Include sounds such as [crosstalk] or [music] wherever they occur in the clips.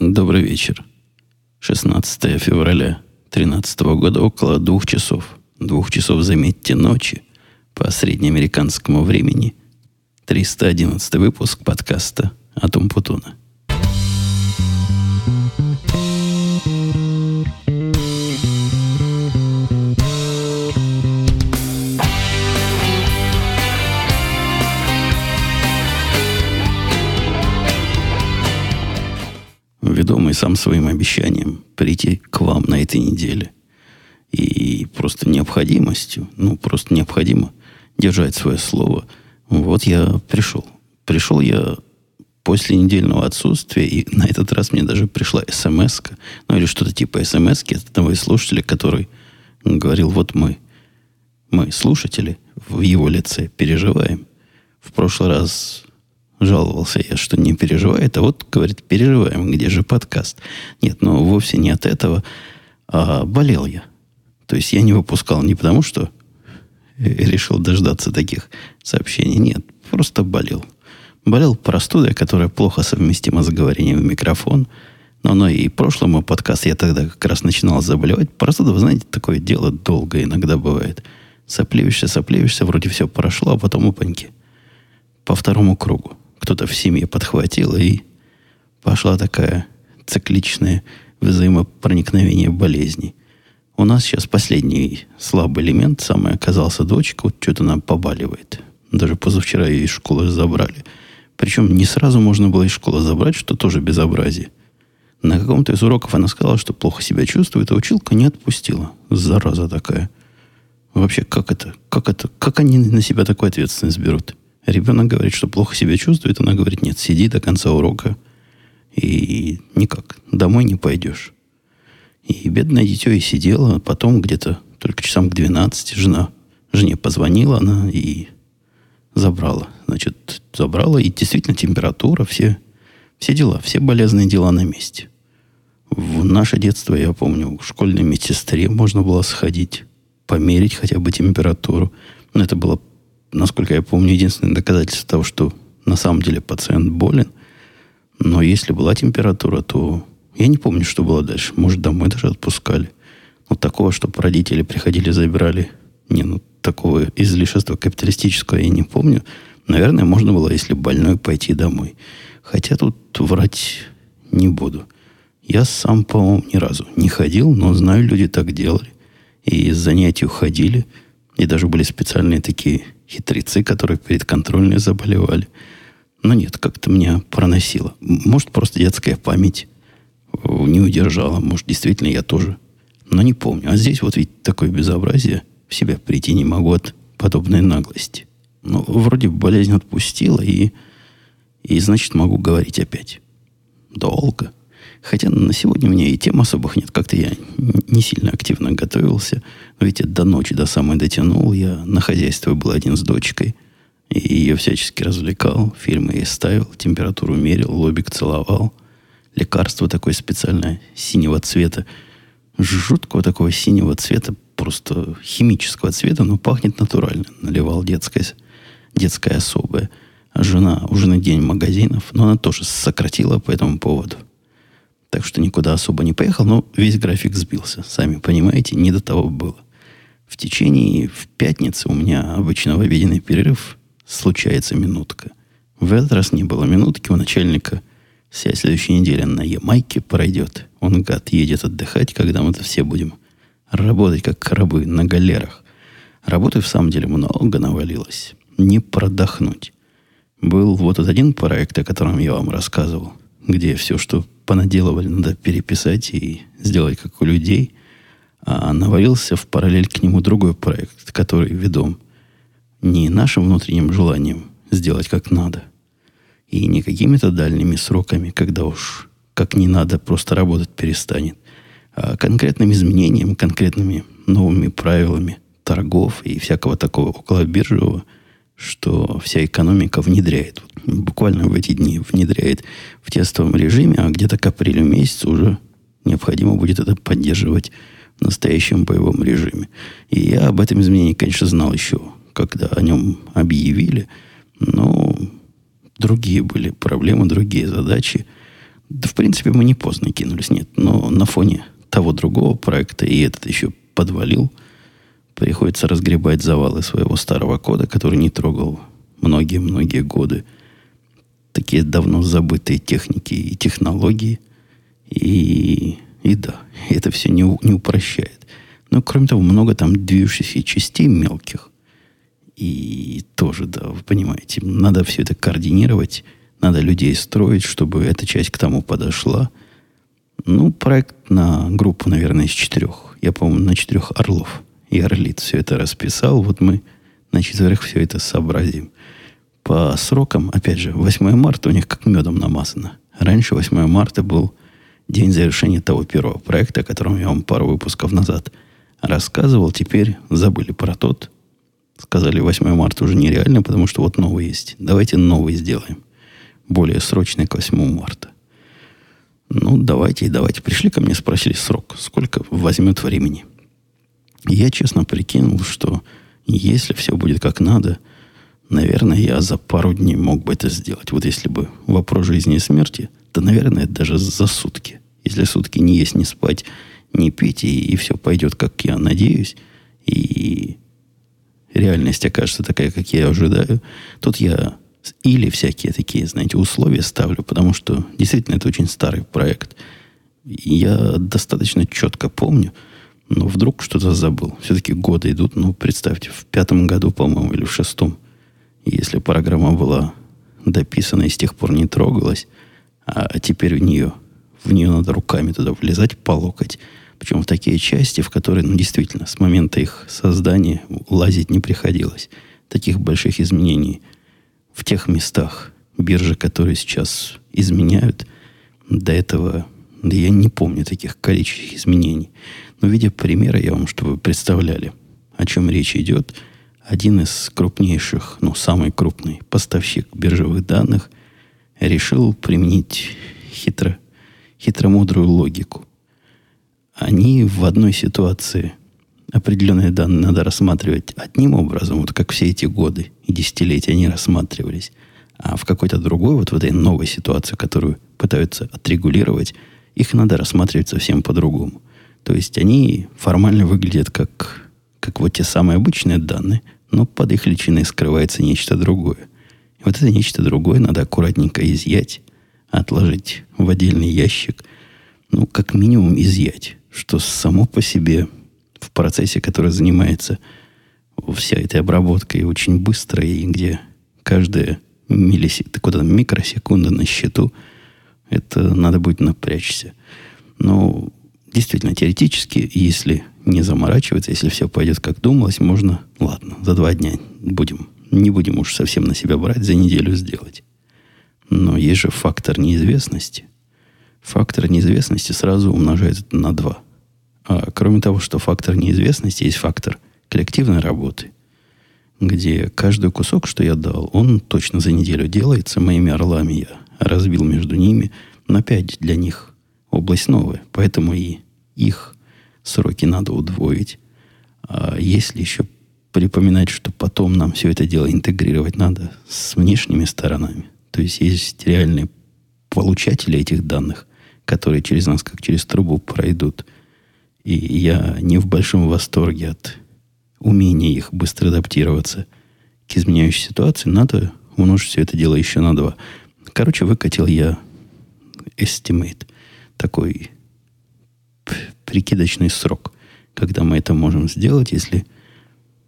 Добрый вечер. 16 февраля 2013 года, около двух часов. Двух часов, заметьте, ночи по среднеамериканскому времени. 311 выпуск подкаста «Атом Путуна». Ведомый сам своим обещанием прийти к вам на этой неделе. И просто необходимостью, ну, просто необходимо держать свое слово. Вот я пришел. Пришел я после недельного отсутствия, и на этот раз мне даже пришла смс ну или что-то типа смс от одного из слушателей, который говорил, вот мы, мы, слушатели, в его лице переживаем. В прошлый раз Жаловался я, что не переживает, а вот, говорит, переживаем, где же подкаст. Нет, ну, вовсе не от этого, а болел я. То есть я не выпускал не потому, что решил дождаться таких сообщений. Нет, просто болел. Болел простудой, которая плохо совместима с говорением в микрофон. Но, но и прошлый мой подкаст я тогда как раз начинал заболевать. Простуда, вы знаете, такое дело долго иногда бывает. Сопливишься, сопливишься, вроде все прошло, а потом упаньки. По второму кругу кто-то в семье подхватил, и пошла такая цикличное взаимопроникновение болезней. У нас сейчас последний слабый элемент, самый оказался дочка, вот что-то она побаливает. Даже позавчера ее из школы забрали. Причем не сразу можно было из школы забрать, что тоже безобразие. На каком-то из уроков она сказала, что плохо себя чувствует, а училка не отпустила. Зараза такая. Вообще, как это? Как это? Как они на себя такую ответственность берут? Ребенок говорит, что плохо себя чувствует, она говорит, нет, сиди до конца урока, и никак, домой не пойдешь. И бедное дитё и сидела, потом где-то только часам к 12 жена, жене позвонила она и забрала. Значит, забрала, и действительно температура, все, все дела, все болезные дела на месте. В наше детство, я помню, в школьной медсестре можно было сходить, померить хотя бы температуру. Но это было насколько я помню, единственное доказательство того, что на самом деле пациент болен. Но если была температура, то я не помню, что было дальше. Может, домой даже отпускали. Но такого, чтобы родители приходили, забирали. Не, ну, такого излишества капиталистического я не помню. Наверное, можно было, если больной, пойти домой. Хотя тут врать не буду. Я сам, по-моему, ни разу не ходил, но знаю, люди так делали. И из занятий уходили. И даже были специальные такие хитрецы, которые перед контрольной заболевали. Но нет, как-то меня проносило. Может, просто детская память э, не удержала. Может, действительно, я тоже. Но не помню. А здесь вот ведь такое безобразие. В себя прийти не могу от подобной наглости. Ну, вроде болезнь отпустила, и, и значит, могу говорить опять. Долго. Хотя на сегодня у меня и тем особых нет. Как-то я не сильно активно готовился. Но ведь до ночи, до самой дотянул. Я на хозяйстве был один с дочкой. И ее всячески развлекал. Фильмы ей ставил, температуру мерил, лобик целовал. Лекарство такое специальное, синего цвета. Жуткого такого синего цвета, просто химического цвета, но пахнет натурально. Наливал детское, детское особое. Жена, уже на день магазинов, но она тоже сократила по этому поводу. Так что никуда особо не поехал, но весь график сбился. Сами понимаете, не до того было. В течение, в пятницу у меня обычно в обеденный перерыв случается минутка. В этот раз не было минутки. У начальника вся следующая неделя на Ямайке пройдет. Он, гад, едет отдыхать, когда мы-то все будем работать, как рабы на галерах. Работы в самом деле много навалилось. Не продохнуть. Был вот этот один проект, о котором я вам рассказывал, где все, что понаделывали, надо переписать и сделать как у людей. А навалился в параллель к нему другой проект, который ведом не нашим внутренним желанием сделать как надо, и не какими-то дальними сроками, когда уж как не надо, просто работать перестанет, а конкретным изменением, конкретными новыми правилами торгов и всякого такого около биржевого, что вся экономика внедряет буквально в эти дни внедряет в тестовом режиме, а где-то к апрелю месяцу уже необходимо будет это поддерживать в настоящем боевом режиме. И я об этом изменении, конечно, знал еще, когда о нем объявили, но другие были проблемы, другие задачи, Да, в принципе, мы не поздно кинулись, нет. Но на фоне того другого проекта, и этот еще подвалил, приходится разгребать завалы своего старого кода, который не трогал многие-многие годы. Такие давно забытые техники и технологии. И, и да, это все не, не упрощает. Но, кроме того, много там движущихся частей мелких. И тоже, да, вы понимаете, надо все это координировать, надо людей строить, чтобы эта часть к тому подошла. Ну, проект на группу, наверное, из четырех. Я, по-моему, на четырех орлов и орлиц все это расписал. Вот мы на четверых все это сообразим. По срокам, опять же, 8 марта у них как медом намазано. Раньше 8 марта был день завершения того первого проекта, о котором я вам пару выпусков назад рассказывал. Теперь забыли про тот. Сказали, 8 марта уже нереально, потому что вот новый есть. Давайте новый сделаем. Более срочный к 8 марта. Ну, давайте и давайте. Пришли ко мне, спросили срок. Сколько возьмет времени? Я честно прикинул, что если все будет как надо, наверное, я за пару дней мог бы это сделать. Вот если бы вопрос жизни и смерти, то, наверное, даже за сутки. Если сутки не есть, не спать, не пить, и, и все пойдет, как я надеюсь, и реальность окажется такая, как я ожидаю, тут я или всякие такие, знаете, условия ставлю, потому что действительно это очень старый проект. Я достаточно четко помню, но вдруг что-то забыл. Все-таки годы идут, ну, представьте, в пятом году, по-моему, или в шестом, если программа была дописана и с тех пор не трогалась, а теперь в нее, в нее надо руками туда влезать по локоть, причем в такие части, в которые, ну, действительно, с момента их создания лазить не приходилось. Таких больших изменений в тех местах биржи, которые сейчас изменяют, до этого, да я не помню таких количественных изменений. Но, видя примеры, я вам, чтобы вы представляли, о чем речь идет, один из крупнейших, ну, самый крупный поставщик биржевых данных решил применить хитро, хитромудрую логику они в одной ситуации определенные данные надо рассматривать одним образом, вот как все эти годы и десятилетия они рассматривались, а в какой-то другой, вот в этой новой ситуации, которую пытаются отрегулировать, их надо рассматривать совсем по-другому. То есть они формально выглядят как, как вот те самые обычные данные, но под их личиной скрывается нечто другое. И вот это нечто другое надо аккуратненько изъять, отложить в отдельный ящик, ну, как минимум изъять что само по себе в процессе, который занимается вся этой обработкой очень быстро, и где каждая миллисекунда, куда микросекунда на счету, это надо будет напрячься. Но действительно, теоретически, если не заморачиваться, если все пойдет как думалось, можно, ладно, за два дня будем, не будем уж совсем на себя брать, за неделю сделать. Но есть же фактор неизвестности. Фактор неизвестности сразу умножается на два – а, кроме того, что фактор неизвестности, есть фактор коллективной работы, где каждый кусок, что я дал, он точно за неделю делается. Моими орлами я разбил между ними. Но опять для них область новая. Поэтому и их сроки надо удвоить. А если еще припоминать, что потом нам все это дело интегрировать надо с внешними сторонами. То есть есть реальные получатели этих данных, которые через нас, как через трубу, пройдут – и я не в большом восторге от умения их быстро адаптироваться к изменяющей ситуации. Надо умножить все это дело еще на два. Короче, выкатил я estimate, такой прикидочный срок, когда мы это можем сделать, если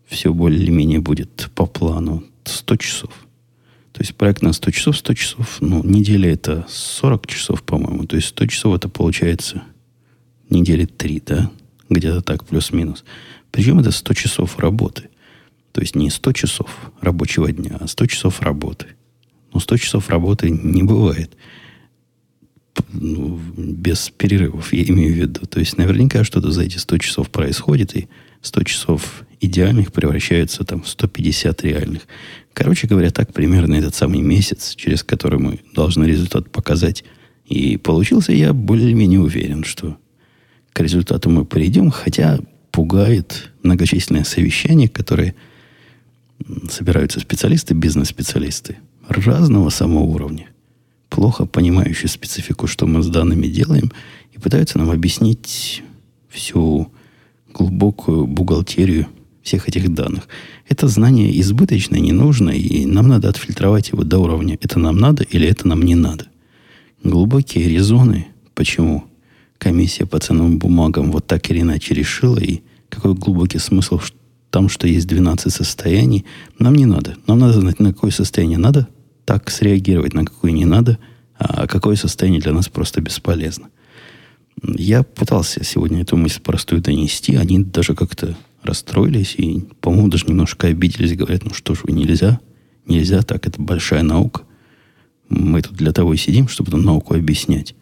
все более-менее будет по плану 100 часов. То есть проект на 100 часов, 100 часов, ну, неделя это 40 часов, по-моему. То есть 100 часов это получается недели три, да, где-то так, плюс-минус. Причем это 100 часов работы. То есть не 100 часов рабочего дня, а 100 часов работы. Но 100 часов работы не бывает ну, без перерывов, я имею в виду. То есть наверняка что-то за эти 100 часов происходит, и 100 часов идеальных превращаются там, в 150 реальных. Короче говоря, так примерно этот самый месяц, через который мы должны результат показать. И получился я более-менее уверен, что к результату мы придем, хотя пугает многочисленные совещания, которые собираются специалисты, бизнес-специалисты разного самого уровня. Плохо понимающие специфику, что мы с данными делаем, и пытаются нам объяснить всю глубокую бухгалтерию всех этих данных. Это знание избыточное, не нужно, и нам надо отфильтровать его до уровня «это нам надо» или «это нам не надо». Глубокие резоны, почему комиссия по ценным бумагам вот так или иначе решила, и какой глубокий смысл в том, что есть 12 состояний, нам не надо. Нам надо знать, на какое состояние надо так среагировать, на какое не надо, а какое состояние для нас просто бесполезно. Я пытался сегодня эту мысль простую донести. Они даже как-то расстроились и, по-моему, даже немножко обиделись. Говорят, ну что ж вы, нельзя. Нельзя так, это большая наука. Мы тут для того и сидим, чтобы науку объяснять.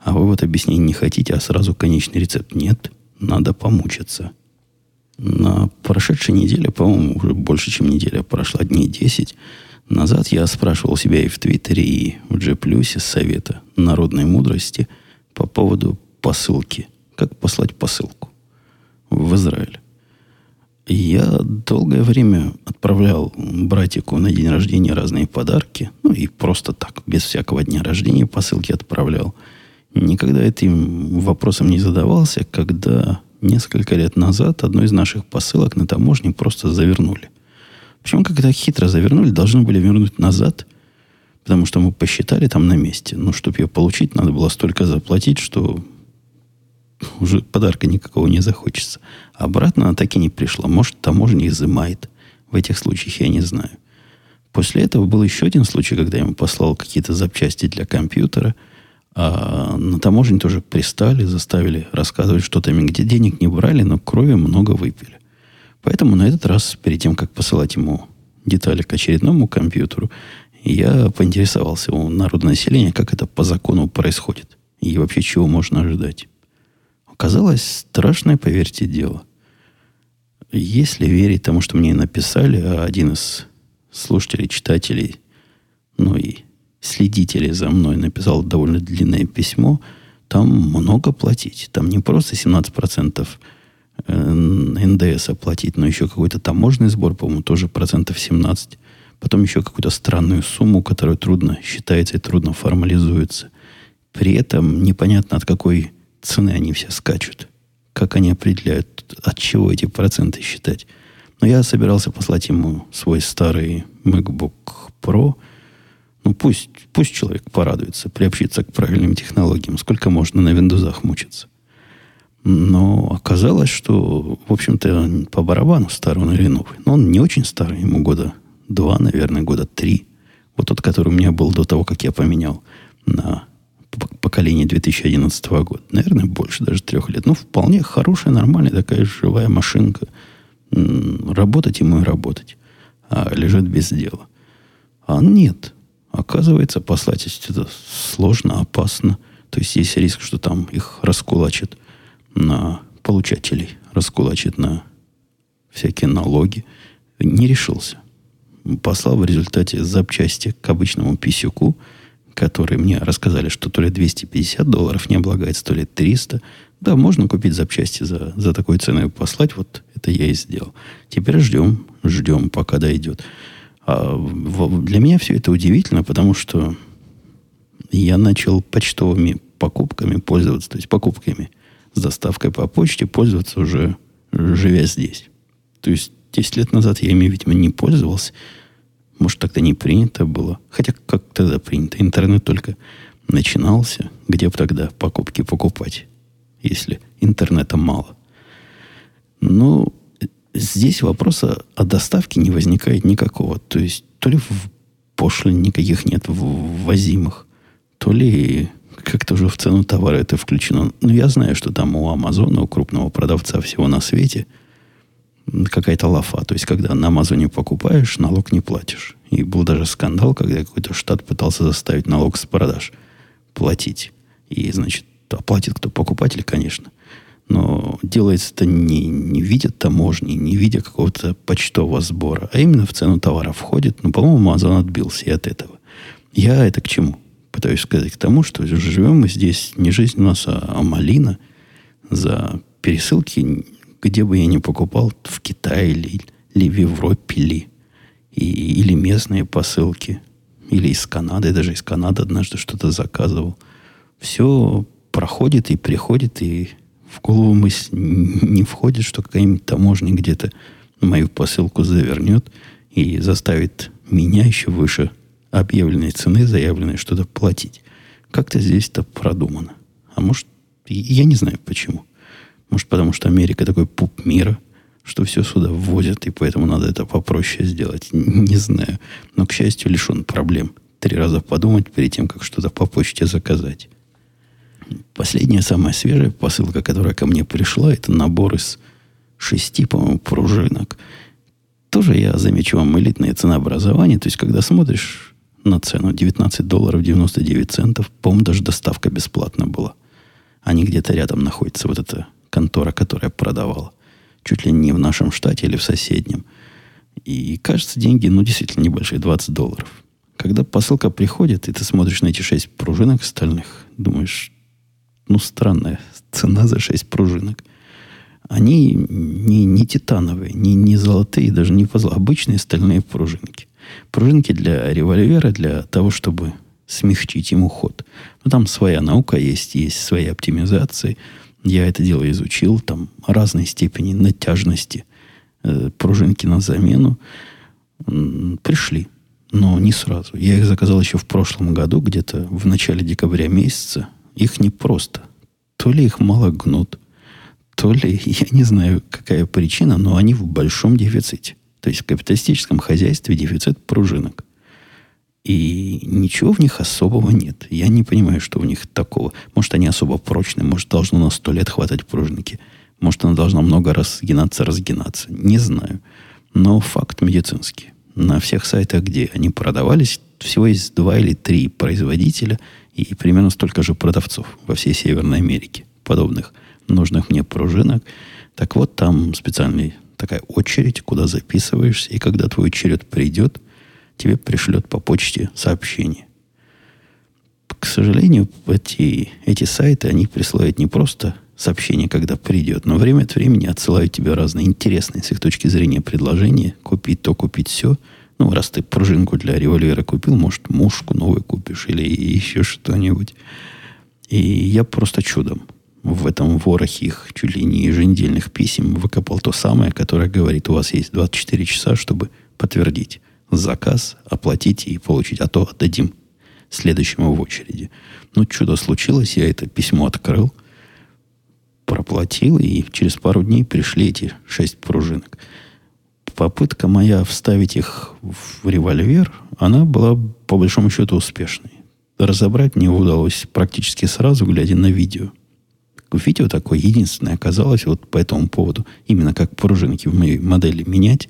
А вы вот объяснить не хотите, а сразу конечный рецепт. Нет, надо помучиться. На прошедшей неделе, по-моему, уже больше, чем неделя прошла, дней 10, назад я спрашивал себя и в Твиттере, и в G+, совета народной мудрости по поводу посылки. Как послать посылку в Израиль. Я долгое время отправлял братику на день рождения разные подарки. Ну и просто так, без всякого дня рождения посылки отправлял. Никогда этим вопросом не задавался, когда несколько лет назад одну из наших посылок на таможне просто завернули. Почему как-то хитро завернули, должны были вернуть назад, потому что мы посчитали там на месте. Но чтобы ее получить, надо было столько заплатить, что уже подарка никакого не захочется. Обратно она так и не пришла. Может, таможня изымает. В этих случаях я не знаю. После этого был еще один случай, когда я ему послал какие-то запчасти для компьютера – а на таможне тоже пристали, заставили рассказывать что-то где денег не брали, но крови много выпили. Поэтому на этот раз, перед тем, как посылать ему детали к очередному компьютеру, я поинтересовался у народного населения, как это по закону происходит. И вообще, чего можно ожидать. Оказалось страшное, поверьте, дело. Если верить тому, что мне написали, а один из слушателей, читателей, ну и следители за мной написал довольно длинное письмо, там много платить. Там не просто 17% э, НДС оплатить, но еще какой-то таможенный сбор, по-моему, тоже процентов 17. Потом еще какую-то странную сумму, которая трудно считается и трудно формализуется. При этом непонятно, от какой цены они все скачут. Как они определяют, от чего эти проценты считать. Но я собирался послать ему свой старый MacBook Pro – ну, пусть, пусть человек порадуется, приобщится к правильным технологиям. Сколько можно на виндузах мучиться. Но оказалось, что, в общем-то, по барабану старый он или новый. Но он не очень старый, ему года два, наверное, года три. Вот тот, который у меня был до того, как я поменял на поколение 2011 года. Наверное, больше даже трех лет. Ну, вполне хорошая, нормальная такая живая машинка. Работать ему и работать. А лежит без дела. А нет. Оказывается, послать это сложно, опасно. То есть есть риск, что там их раскулачат на получателей, раскулачат на всякие налоги. Не решился. Послал в результате запчасти к обычному писюку, которые мне рассказали, что то ли 250 долларов не облагается, то ли 300. Да, можно купить запчасти за, за такой ценой послать. Вот это я и сделал. Теперь ждем, ждем, пока дойдет. А для меня все это удивительно, потому что я начал почтовыми покупками пользоваться, то есть покупками с доставкой по почте пользоваться уже живя здесь. То есть 10 лет назад я ими, видимо, не пользовался. Может, тогда не принято было. Хотя как тогда принято? Интернет только начинался. Где бы тогда покупки покупать, если интернета мало? Ну, здесь вопроса о доставке не возникает никакого. То есть, то ли в пошлин никаких нет ввозимых, то ли как-то уже в цену товара это включено. Но я знаю, что там у Амазона, у крупного продавца всего на свете, какая-то лафа. То есть, когда на Амазоне покупаешь, налог не платишь. И был даже скандал, когда какой-то штат пытался заставить налог с продаж платить. И, значит, оплатит кто? Покупатель, конечно. Но делается это не, не в виде таможни, не в виде какого-то почтового сбора, а именно в цену товара входит. Ну, по-моему, Amazon отбился и от этого. Я это к чему? Пытаюсь сказать к тому, что живем мы здесь не жизнь у нас, а, а малина за пересылки, где бы я ни покупал, в Китае или, или в Европе, или, и, или местные посылки. или из Канады, даже из Канады однажды что-то заказывал. Все проходит и приходит, и в голову мысль не входит, что какая-нибудь таможня где-то мою посылку завернет и заставит меня еще выше объявленной цены, заявленной что-то платить. Как-то здесь-то продумано. А может, я не знаю почему. Может, потому что Америка такой пуп мира, что все сюда ввозят, и поэтому надо это попроще сделать. [laughs] Не знаю. Но, к счастью, лишен проблем. Три раза подумать перед тем, как что-то по почте заказать. Последняя, самая свежая посылка, которая ко мне пришла, это набор из шести, по-моему, пружинок. Тоже я замечу вам элитное ценообразование. То есть, когда смотришь на цену 19 долларов 99 центов, по-моему, даже доставка бесплатная была. Они где-то рядом находятся, вот эта контора, которая продавала. Чуть ли не в нашем штате или в соседнем. И кажется, деньги, ну, действительно небольшие, 20 долларов. Когда посылка приходит, и ты смотришь на эти шесть пружинок стальных, думаешь, ну, странная цена за 6 пружинок. Они не, не титановые, не, не золотые, даже не позла, обычные стальные пружинки. Пружинки для револьвера, для того, чтобы смягчить ему ход. Но там своя наука есть, есть свои оптимизации. Я это дело изучил, там разной степени натяжности э, пружинки на замену. Пришли, но не сразу. Я их заказал еще в прошлом году, где-то в начале декабря месяца. Их не просто. То ли их мало гнут, то ли, [laughs] я не знаю, какая причина, но они в большом дефиците. То есть в капиталистическом хозяйстве дефицит пружинок. И ничего в них особого нет. Я не понимаю, что в них такого. Может, они особо прочные, может, должно на сто лет хватать пружинки. Может, она должна много раз сгинаться, разгинаться. Не знаю. Но факт медицинский. На всех сайтах, где они продавались, всего есть два или три производителя – и примерно столько же продавцов во всей Северной Америке, подобных нужных мне пружинок. Так вот, там специальная такая очередь, куда записываешься, и когда твой черед придет, тебе пришлет по почте сообщение. К сожалению, эти, эти сайты, они присылают не просто сообщение, когда придет, но время от времени отсылают тебе разные интересные с их точки зрения предложения, купить то, купить все – ну, раз ты пружинку для револьвера купил, может, мушку новую купишь или еще что-нибудь. И я просто чудом в этом ворохе их чуть ли не еженедельных писем выкопал то самое, которое говорит, у вас есть 24 часа, чтобы подтвердить заказ, оплатить и получить, а то отдадим следующему в очереди. Ну, чудо случилось, я это письмо открыл, проплатил, и через пару дней пришли эти шесть пружинок попытка моя вставить их в револьвер, она была по большому счету успешной. Разобрать мне удалось практически сразу, глядя на видео. Видео такое единственное оказалось вот по этому поводу, именно как пружинки в моей модели менять,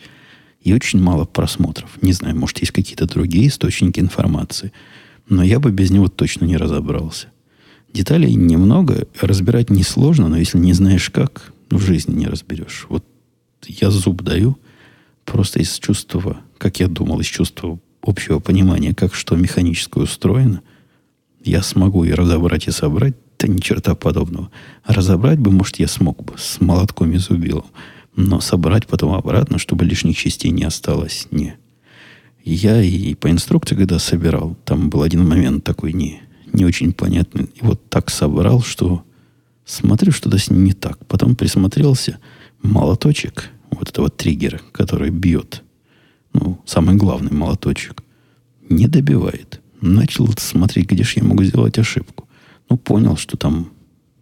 и очень мало просмотров. Не знаю, может, есть какие-то другие источники информации, но я бы без него точно не разобрался. Деталей немного, разбирать несложно, но если не знаешь как, в жизни не разберешь. Вот я зуб даю, просто из чувства, как я думал, из чувства общего понимания, как что механически устроено, я смогу и разобрать, и собрать, да ни черта подобного. разобрать бы, может, я смог бы с молотком и зубилом. Но собрать потом обратно, чтобы лишних частей не осталось, не. Я и по инструкции, когда собирал, там был один момент такой не, не очень понятный. И вот так собрал, что смотрю, что-то с ним не так. Потом присмотрелся, молоточек вот этого триггера, который бьет, ну, самый главный молоточек, не добивает. Начал смотреть, где же я могу сделать ошибку. Ну, понял, что там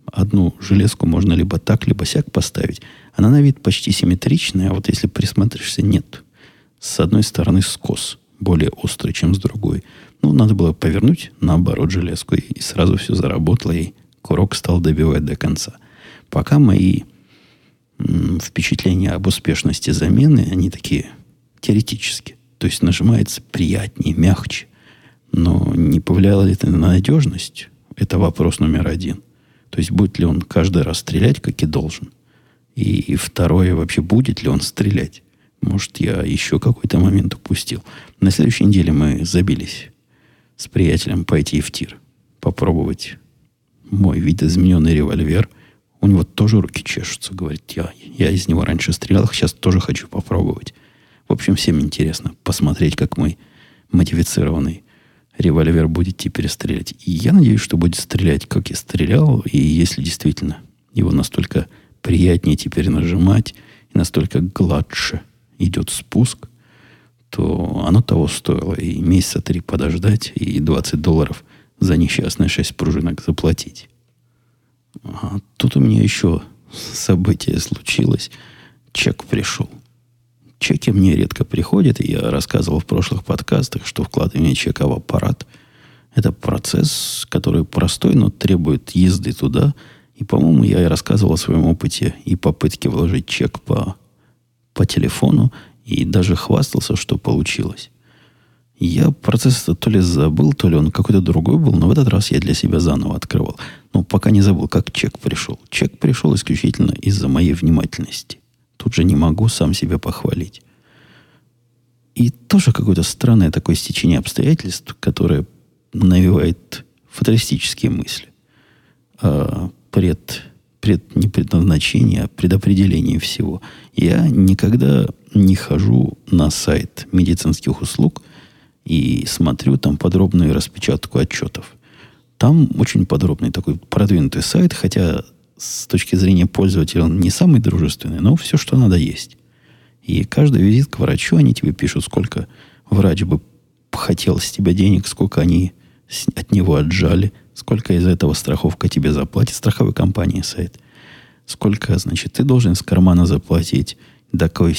одну железку можно либо так, либо сяк поставить. Она на вид почти симметричная, а вот если присмотришься, нет. С одной стороны скос, более острый, чем с другой. Ну, надо было повернуть наоборот железку, и сразу все заработало, и курок стал добивать до конца. Пока мои впечатления об успешности замены, они такие теоретические. То есть нажимается приятнее, мягче. Но не повлияло ли это на надежность? Это вопрос номер один. То есть будет ли он каждый раз стрелять, как и должен? И, и второе, вообще будет ли он стрелять? Может, я еще какой-то момент упустил. На следующей неделе мы забились с приятелем пойти в тир. Попробовать мой видоизмененный револьвер – у него тоже руки чешутся. Говорит, я, я из него раньше стрелял, сейчас тоже хочу попробовать. В общем, всем интересно посмотреть, как мой модифицированный револьвер будет теперь стрелять. И я надеюсь, что будет стрелять, как и стрелял. И если действительно его настолько приятнее теперь нажимать, и настолько гладше идет спуск, то оно того стоило. И месяца три подождать, и 20 долларов за несчастные 6 пружинок заплатить. А тут у меня еще событие случилось. Чек пришел. Чеки мне редко приходят, я рассказывал в прошлых подкастах, что вкладывание чека в аппарат – это процесс, который простой, но требует езды туда. И, по-моему, я и рассказывал о своем опыте и попытке вложить чек по, по телефону, и даже хвастался, что получилось. Я процесс то ли забыл, то ли он какой-то другой был, но в этот раз я для себя заново открывал. Но пока не забыл, как чек пришел. Чек пришел исключительно из-за моей внимательности. Тут же не могу сам себя похвалить. И тоже какое-то странное такое стечение обстоятельств, которое навевает фаталистические мысли. А пред, пред, не предназначение, а предопределение всего. Я никогда не хожу на сайт медицинских услуг и смотрю там подробную распечатку отчетов. Там очень подробный такой продвинутый сайт, хотя с точки зрения пользователя он не самый дружественный, но все, что надо, есть. И каждый визит к врачу, они тебе пишут, сколько врач бы хотел с тебя денег, сколько они от него отжали, сколько из этого страховка тебе заплатит, страховой компании сайт. Сколько, значит, ты должен с кармана заплатить, до, какой,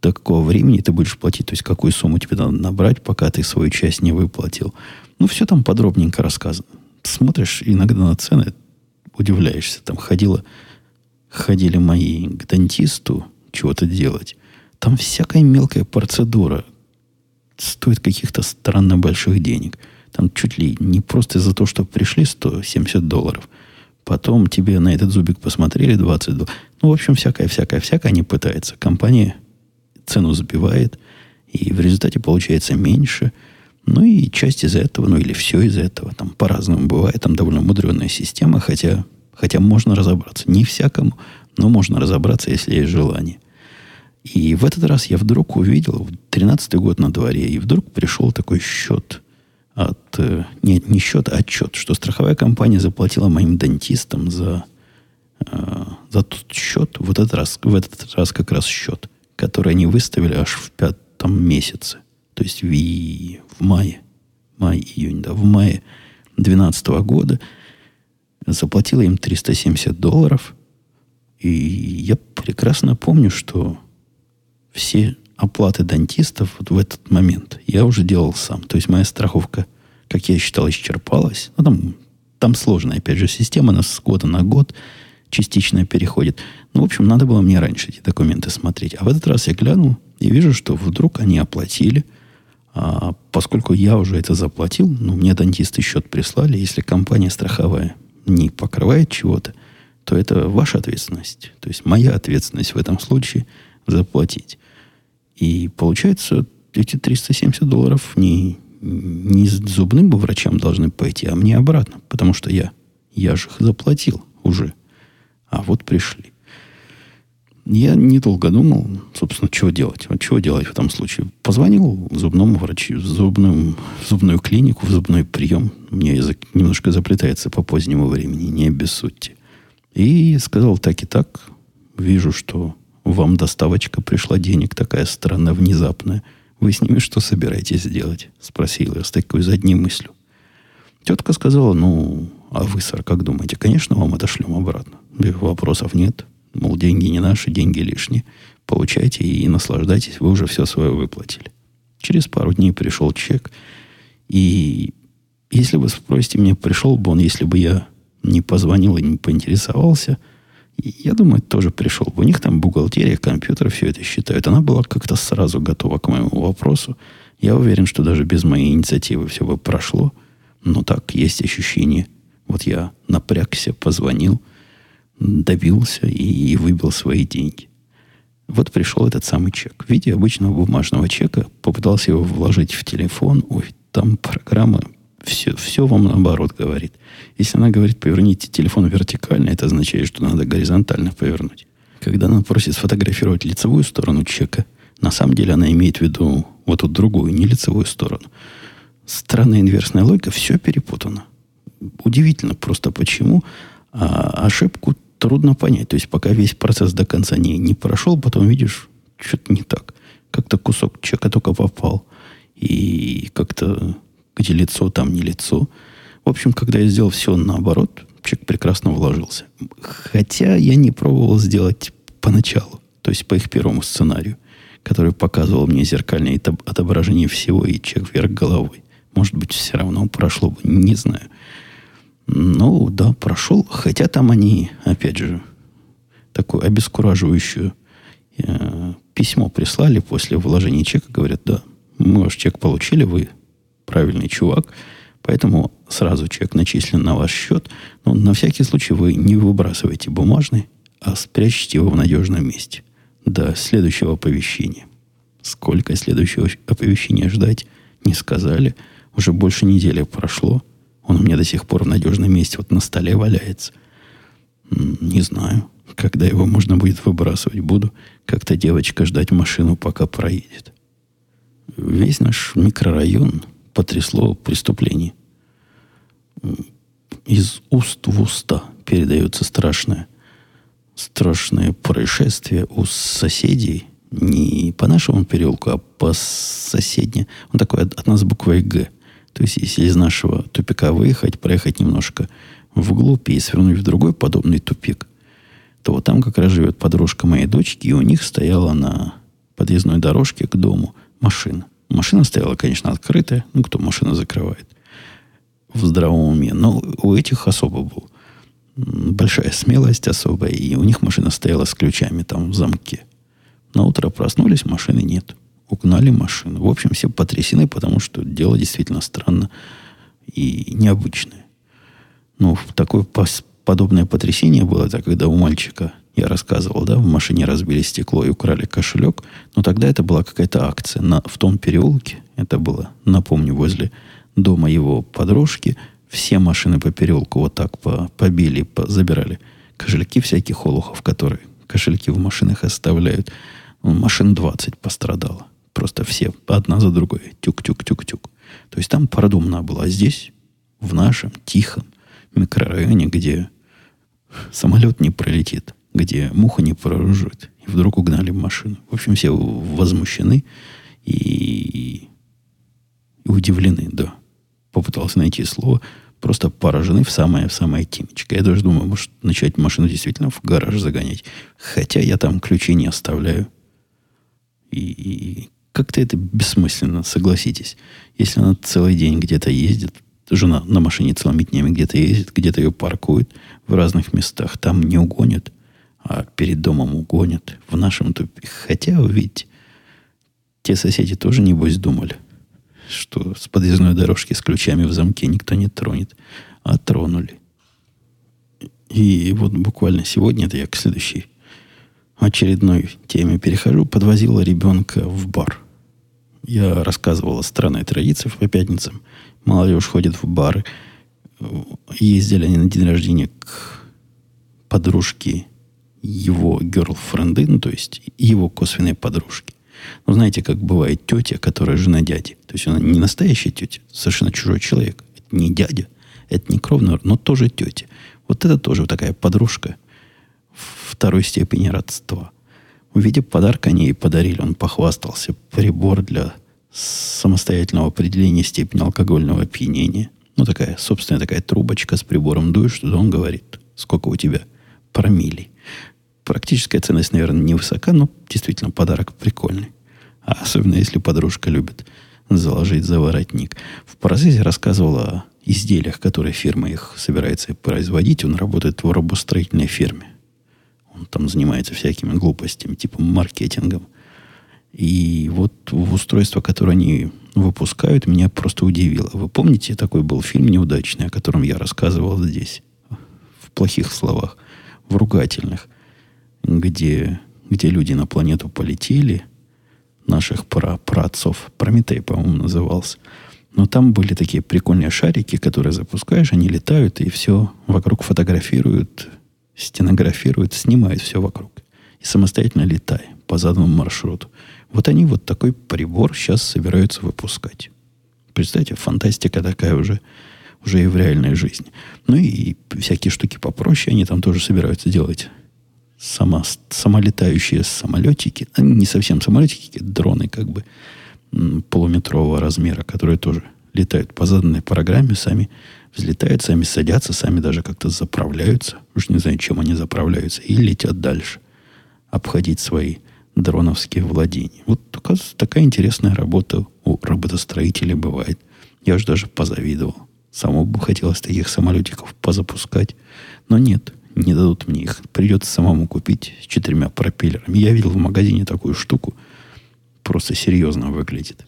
до какого времени ты будешь платить, то есть какую сумму тебе надо набрать, пока ты свою часть не выплатил. Ну, все там подробненько рассказано. Смотришь иногда на цены, удивляешься. Там ходила, ходили мои к дантисту чего-то делать. Там всякая мелкая процедура стоит каких-то странно больших денег. Там чуть ли не просто из-за того, что пришли 170 долларов. Потом тебе на этот зубик посмотрели 20 долларов. Ну, в общем, всякое-всякое-всякое не пытается. Компания цену забивает, и в результате получается меньше – ну и часть из этого, ну или все из этого, там по-разному бывает, там довольно мудреная система, хотя, хотя можно разобраться. Не всякому, но можно разобраться, если есть желание. И в этот раз я вдруг увидел, 13-й год на дворе, и вдруг пришел такой счет от... Э, нет, не счет, а отчет, что страховая компания заплатила моим дантистам за, э, за тот счет, вот этот раз, в этот раз как раз счет, который они выставили аж в пятом месяце то есть в, в мае, май-июнь, да, в мае 2012 года заплатила им 370 долларов. И я прекрасно помню, что все оплаты дантистов вот в этот момент я уже делал сам. То есть моя страховка, как я считал, исчерпалась. Ну, там, там сложная, опять же, система, она с года на год частично переходит. Ну, в общем, надо было мне раньше эти документы смотреть. А в этот раз я глянул и вижу, что вдруг они оплатили – а поскольку я уже это заплатил, ну, мне дантисты счет прислали, если компания страховая не покрывает чего-то, то это ваша ответственность. То есть моя ответственность в этом случае заплатить. И получается, эти 370 долларов не, не зубным бы врачам должны пойти, а мне обратно. Потому что я, я же их заплатил уже. А вот пришли. Я недолго думал, собственно, чего делать. Вот чего делать в этом случае. Позвонил зубному врачу, в зубную, в зубную клинику, в зубной прием. Меня язык немножко заплетается по позднему времени, не обессудьте. И сказал так и так. Вижу, что вам доставочка пришла денег такая странная, внезапная. Вы с ними что собираетесь делать? Спросил я с такой задней мыслью. Тетка сказала, ну, а вы, сэр, как думаете? Конечно, вам отошлем обратно. Вопросов нет. Мол, деньги не наши, деньги лишние. Получайте и наслаждайтесь, вы уже все свое выплатили. Через пару дней пришел чек. И если вы спросите меня, пришел бы он, если бы я не позвонил и не поинтересовался, я думаю, тоже пришел. У них там бухгалтерия, компьютер все это считают. Она была как-то сразу готова к моему вопросу. Я уверен, что даже без моей инициативы все бы прошло. Но так, есть ощущение. Вот я напрягся, позвонил – добился и, выбил свои деньги. Вот пришел этот самый чек. В виде обычного бумажного чека попытался его вложить в телефон. Ой, там программа все, все вам наоборот говорит. Если она говорит, поверните телефон вертикально, это означает, что надо горизонтально повернуть. Когда она просит сфотографировать лицевую сторону чека, на самом деле она имеет в виду вот эту другую, не лицевую сторону. странная инверсная логика, все перепутано. Удивительно просто почему. А ошибку трудно понять. То есть, пока весь процесс до конца не, не прошел, потом видишь, что-то не так. Как-то кусок чека только попал. И как-то где лицо, там не лицо. В общем, когда я сделал все наоборот, чек прекрасно вложился. Хотя я не пробовал сделать поначалу, то есть по их первому сценарию, который показывал мне зеркальное отображение всего и чек вверх головой. Может быть, все равно прошло бы, не знаю. Ну, да, прошел. Хотя там они, опять же, такое обескураживающее э, письмо прислали после вложения чека. Говорят, да, мы ваш чек получили, вы правильный чувак, поэтому сразу чек начислен на ваш счет. Но на всякий случай вы не выбрасывайте бумажный, а спрячьте его в надежном месте. До следующего оповещения. Сколько следующего оповещения ждать, не сказали. Уже больше недели прошло. Он у меня до сих пор в надежном месте вот на столе валяется. Не знаю, когда его можно будет выбрасывать. Буду как-то девочка ждать машину, пока проедет. Весь наш микрорайон потрясло преступление. Из уст в уста передается страшное, страшное происшествие у соседей. Не по нашему переулку, а по соседней. Он такой от, от нас буквой «Г». То есть, если из нашего тупика выехать, проехать немножко вглубь и свернуть в другой подобный тупик, то вот там как раз живет подружка моей дочки, и у них стояла на подъездной дорожке к дому машина. Машина стояла, конечно, открытая. Ну, кто машину закрывает? В здравом уме. Но у этих особо был большая смелость особая. И у них машина стояла с ключами там в замке. На утро проснулись, машины нет. Угнали машину. В общем, все потрясены, потому что дело действительно странно и необычное. Ну, такое подобное потрясение было, это когда у мальчика я рассказывал, да, в машине разбили стекло и украли кошелек. Но тогда это была какая-то акция. На, в том переулке, это было, напомню, возле дома его подружки, все машины по переулку вот так по, побили, по, забирали кошельки всяких олухов, которые кошельки в машинах оставляют. Машин 20 пострадало. Просто все, одна за другой. Тюк-тюк-тюк-тюк. То есть там продумано было. А здесь, в нашем тихом микрорайоне, где самолет не пролетит, где муха не проружит. И вдруг угнали машину. В общем, все возмущены и, и удивлены, да. Попытался найти слово. Просто поражены в самое, в самое темечко. Я даже думаю, может, начать машину действительно в гараж загонять. Хотя я там ключи не оставляю. И, и как-то это бессмысленно, согласитесь. Если она целый день где-то ездит, жена на машине целыми днями где-то ездит, где-то ее паркует в разных местах, там не угонят а перед домом угонят в нашем тупике. Хотя, видите, те соседи тоже, небось, думали, что с подъездной дорожки с ключами в замке никто не тронет. А тронули. И вот буквально сегодня, это я к следующей очередной теме перехожу, подвозила ребенка в бар. Я рассказывал о странной традиции по пятницам. Молодежь ходит в бары. Ездили они на день рождения к подружке его герлфренды, ну, то есть его косвенные подружки. Ну, знаете, как бывает тетя, которая жена дяди. То есть она не настоящая тетя, совершенно чужой человек. Это не дядя, это не кровный, но тоже тетя. Вот это тоже такая подружка второй степени родства. Увидев подарок, они ей подарили. Он похвастался. Прибор для самостоятельного определения степени алкогольного опьянения. Ну, такая, собственно, такая трубочка с прибором дуешь, туда он говорит, сколько у тебя промилей. Практическая ценность, наверное, невысока, но действительно подарок прикольный. А особенно если подружка любит заложить за воротник. В процессе рассказывал о изделиях, которые фирма их собирается производить. Он работает в рабостроительной фирме. Там занимается всякими глупостями, типа маркетингом. И вот устройство, которое они выпускают, меня просто удивило. Вы помните, такой был фильм неудачный, о котором я рассказывал здесь? В плохих словах, в ругательных где, где люди на планету полетели, наших пра праотцов, Прометей, по-моему, назывался. Но там были такие прикольные шарики, которые запускаешь, они летают и все вокруг фотографируют, стенографируют, снимают все вокруг. И самостоятельно летай по заданному маршруту. Вот они вот такой прибор сейчас собираются выпускать. Представьте, фантастика такая уже, уже и в реальной жизни. Ну и всякие штуки попроще, они там тоже собираются делать само, самолетающие самолетики, не совсем самолетики, дроны как бы полуметрового размера, которые тоже летают по заданной программе, сами взлетают, сами садятся, сами даже как-то заправляются. Уж не знаю, чем они заправляются. И летят дальше. Обходить свои дроновские владения. Вот оказывается, такая интересная работа у роботостроителей бывает. Я же даже позавидовал. Самому бы хотелось таких самолетиков позапускать. Но нет, не дадут мне их. Придется самому купить с четырьмя пропеллерами. Я видел в магазине такую штуку. Просто серьезно выглядит.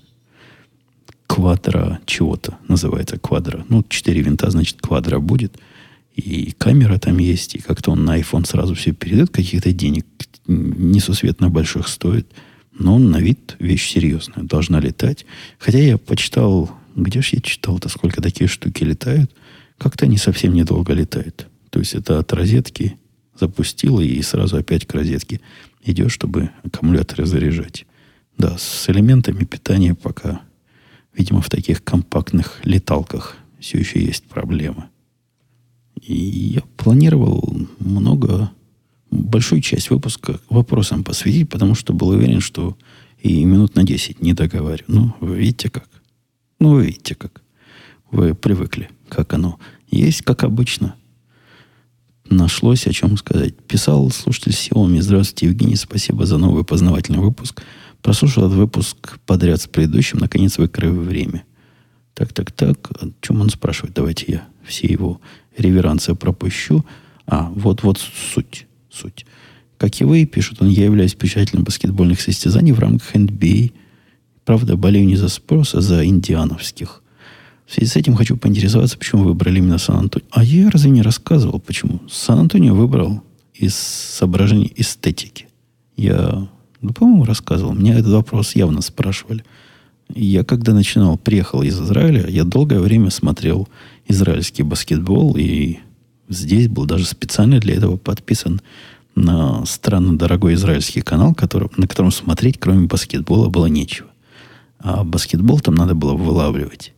Квадро чего-то называется квадро. Ну, четыре винта, значит, квадро будет. И камера там есть, и как-то он на iPhone сразу все передает, каких-то денег несусветно больших стоит. Но он на вид вещь серьезная, должна летать. Хотя я почитал, где же я читал-то, сколько такие штуки летают, как-то они совсем недолго летают. То есть это от розетки запустила и сразу опять к розетке идешь, чтобы аккумуляторы заряжать. Да, с элементами питания пока, видимо, в таких компактных леталках все еще есть проблемы. И я планировал много, большую часть выпуска вопросам посвятить, потому что был уверен, что и минут на 10 не договариваю. Ну, вы видите как? Ну, вы видите как. Вы привыкли, как оно есть, как обычно – нашлось о чем сказать. Писал слушатель Xiaomi. Здравствуйте, Евгений. Спасибо за новый познавательный выпуск. Прослушал этот выпуск подряд с предыдущим. Наконец выкрою время. Так, так, так. О чем он спрашивает? Давайте я все его реверансы пропущу. А, вот, вот суть. Суть. Как и вы, пишут он, я являюсь печателем баскетбольных состязаний в рамках NBA. Правда, болею не за спрос, а за индиановских. В связи с этим хочу поинтересоваться, почему выбрали именно Сан-Антонио. А я разве не рассказывал, почему? Сан-Антонио выбрал из соображений эстетики. Я, ну, по-моему, рассказывал. Меня этот вопрос явно спрашивали. Я, когда начинал, приехал из Израиля, я долгое время смотрел израильский баскетбол, и здесь был даже специально для этого подписан на странно дорогой израильский канал, который, на котором смотреть, кроме баскетбола, было нечего. А баскетбол там надо было вылавливать.